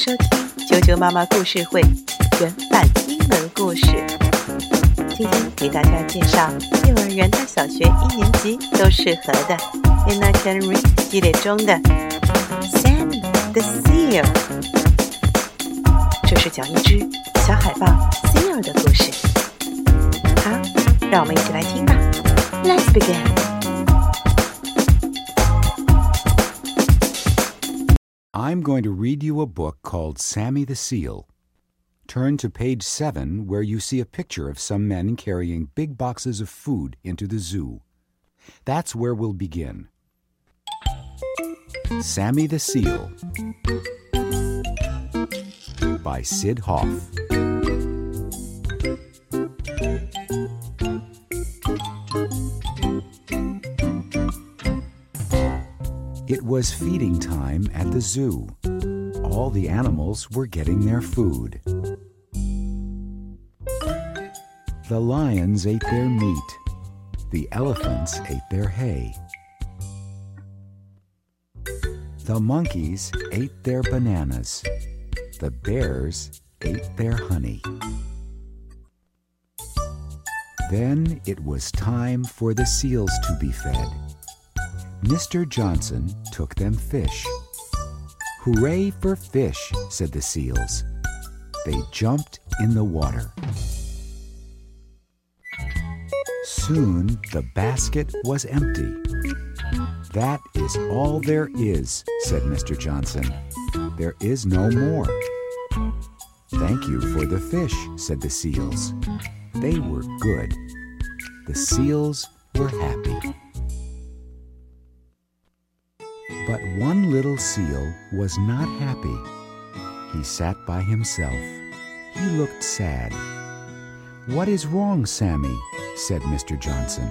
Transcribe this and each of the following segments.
收听啾啾妈妈故事会原版英文故事。今天给大家介绍幼儿园到小学一年级都适合的 In I Can Read 系列中的 Sammy the Seal。这是讲一只小海豹 Seal 的故事。好，让我们一起来听吧。Let's begin. I'm going to read you a book called Sammy the Seal. Turn to page 7 where you see a picture of some men carrying big boxes of food into the zoo. That's where we'll begin. Sammy the Seal by Syd Hoff. It was feeding time at the zoo. All the animals were getting their food. The lions ate their meat. The elephants ate their hay. The monkeys ate their bananas. The bears ate their honey. Then it was time for the seals to be fed. Mr. Johnson took them fish. Hooray for fish, said the seals. They jumped in the water. Soon the basket was empty. That is all there is, said Mr. Johnson. There is no more. Thank you for the fish, said the seals. They were good. The seals were happy. But one little seal was not happy. He sat by himself. He looked sad. What is wrong, Sammy? said Mr. Johnson.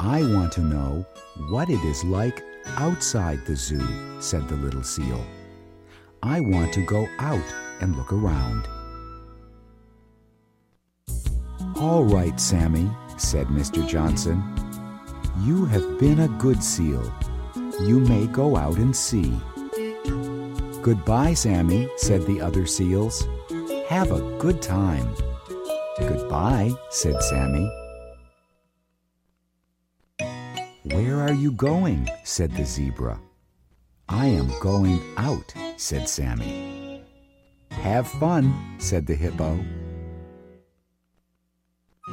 I want to know what it is like outside the zoo, said the little seal. I want to go out and look around. All right, Sammy, said Mr. Johnson. You have been a good seal you may go out and see. Goodbye, Sammy, said the other seals. Have a good time. Goodbye, said Sammy. Where are you going? said the zebra. I am going out, said Sammy. Have fun, said the hippo.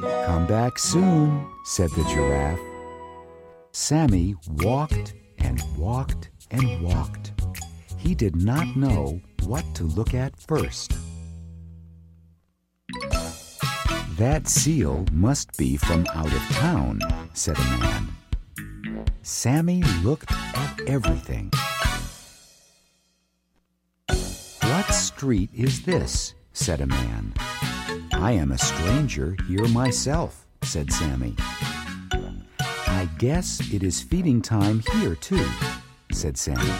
Come back soon, said the giraffe. Sammy walked and walked and walked. He did not know what to look at first. That seal must be from out of town, said a man. Sammy looked at everything. What street is this? said a man. I am a stranger here myself, said Sammy. Guess it is feeding time here, too, said Sammy.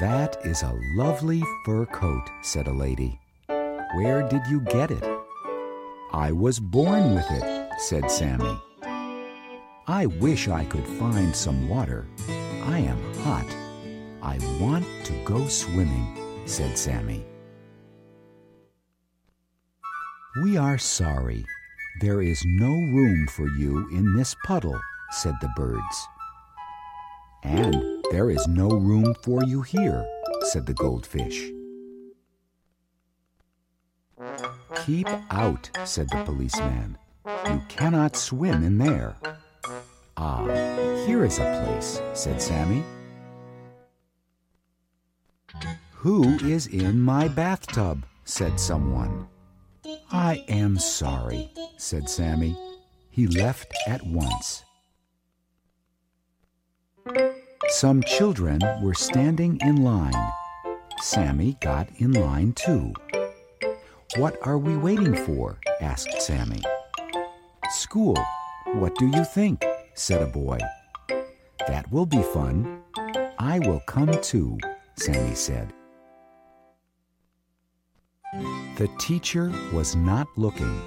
That is a lovely fur coat, said a lady. Where did you get it? I was born with it, said Sammy. I wish I could find some water. I am hot. I want to go swimming, said Sammy. We are sorry, there is no room for you in this puddle, said the birds. And there is no room for you here, said the goldfish. Keep out, said the policeman. You cannot swim in there. Ah, here is a place, said Sammy. Who is in my bathtub? said someone. I am sorry, said Sammy. He left at once. Some children were standing in line. Sammy got in line too. What are we waiting for? asked Sammy. School. What do you think? said a boy. That will be fun. I will come too, Sammy said. The teacher was not looking.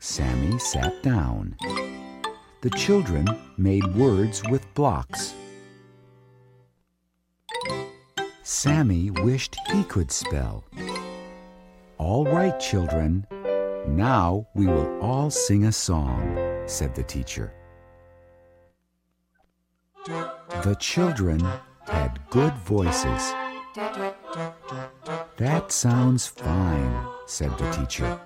Sammy sat down. The children made words with blocks. Sammy wished he could spell. All right, children. Now we will all sing a song, said the teacher. The children had good voices. That sounds fine, said the teacher.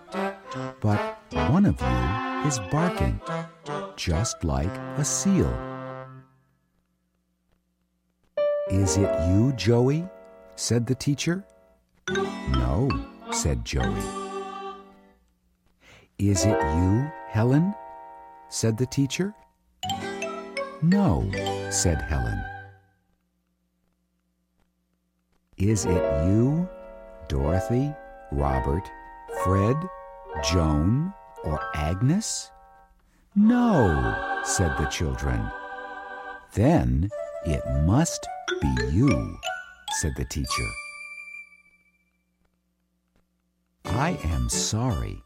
But one of you is barking, just like a seal. Is it you, Joey? said the teacher. No, said Joey. Is it you, Helen? said the teacher. No, said Helen. Is it you, Dorothy, Robert, Fred, Joan, or Agnes? No, said the children. Then it must be you, said the teacher. I am sorry.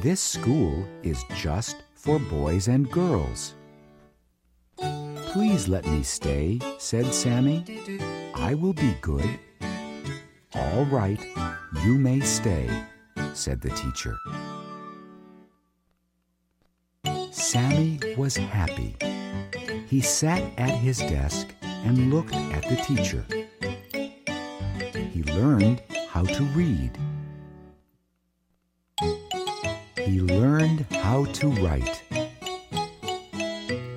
This school is just for boys and girls. Please let me stay, said Sammy. I will be good. All right, you may stay, said the teacher. Sammy was happy. He sat at his desk and looked at the teacher. He learned how to read. He learned how to write.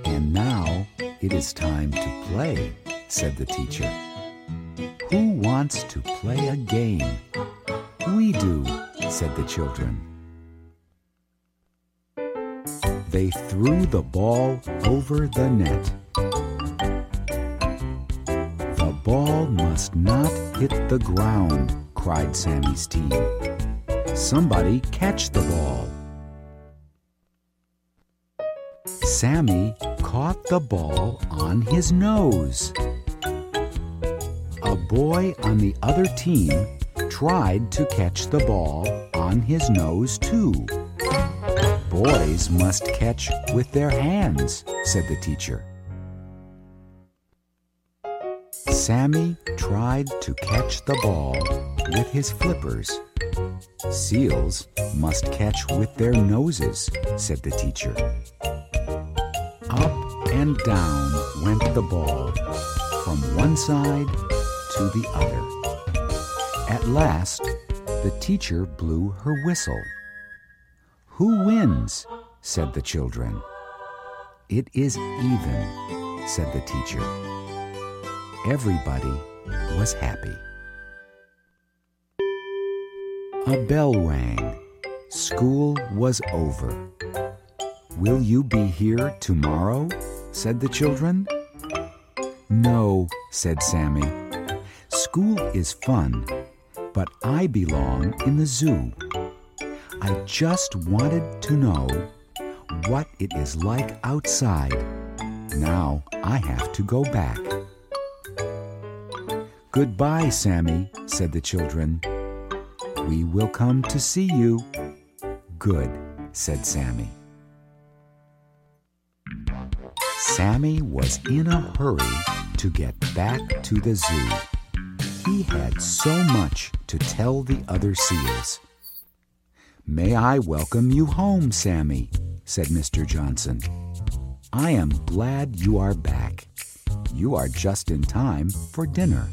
And now it is time to play, said the teacher. Who wants to play a game? We do, said the children. They threw the ball over the net. The ball must not hit the ground, cried Sammy's team. Somebody catch the ball. Sammy caught the ball on his nose. A boy on the other team tried to catch the ball on his nose too. Boys must catch with their hands, said the teacher. Sammy tried to catch the ball with his flippers. Seals must catch with their noses, said the teacher. Up and down went the ball, from one side to the other. At last, the teacher blew her whistle. Who wins? said the children. It is even, said the teacher. Everybody was happy. A bell rang. School was over. Will you be here tomorrow? said the children. No, said Sammy. School is fun, but I belong in the zoo. I just wanted to know what it is like outside. Now I have to go back. Goodbye, Sammy, said the children. We will come to see you. Good, said Sammy. Sammy was in a hurry to get back to the zoo. He had so much to tell the other seals. May I welcome you home, Sammy, said Mr. Johnson. I am glad you are back. You are just in time for dinner.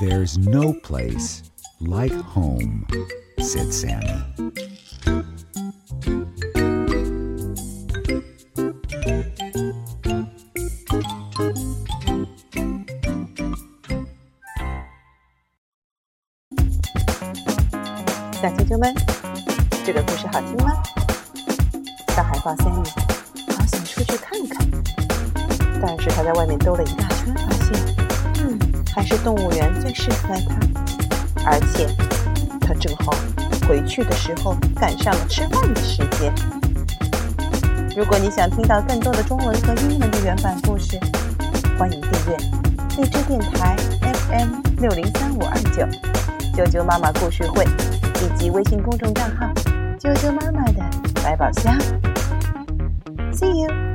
There's no place like home, said Sammy. 好听吗？大海豹 Sammy 好想出去看看，但是他在外面兜了一大圈，发现，嗯，还是动物园最适合他。而且，他正好回去的时候赶上了吃饭的时间。如果你想听到更多的中文和英文的原版故事，欢迎订阅荔枝电台 FM 六零三五二九啾啾妈妈故事会。以及微信公众账号“ qq 妈妈的百宝箱 see you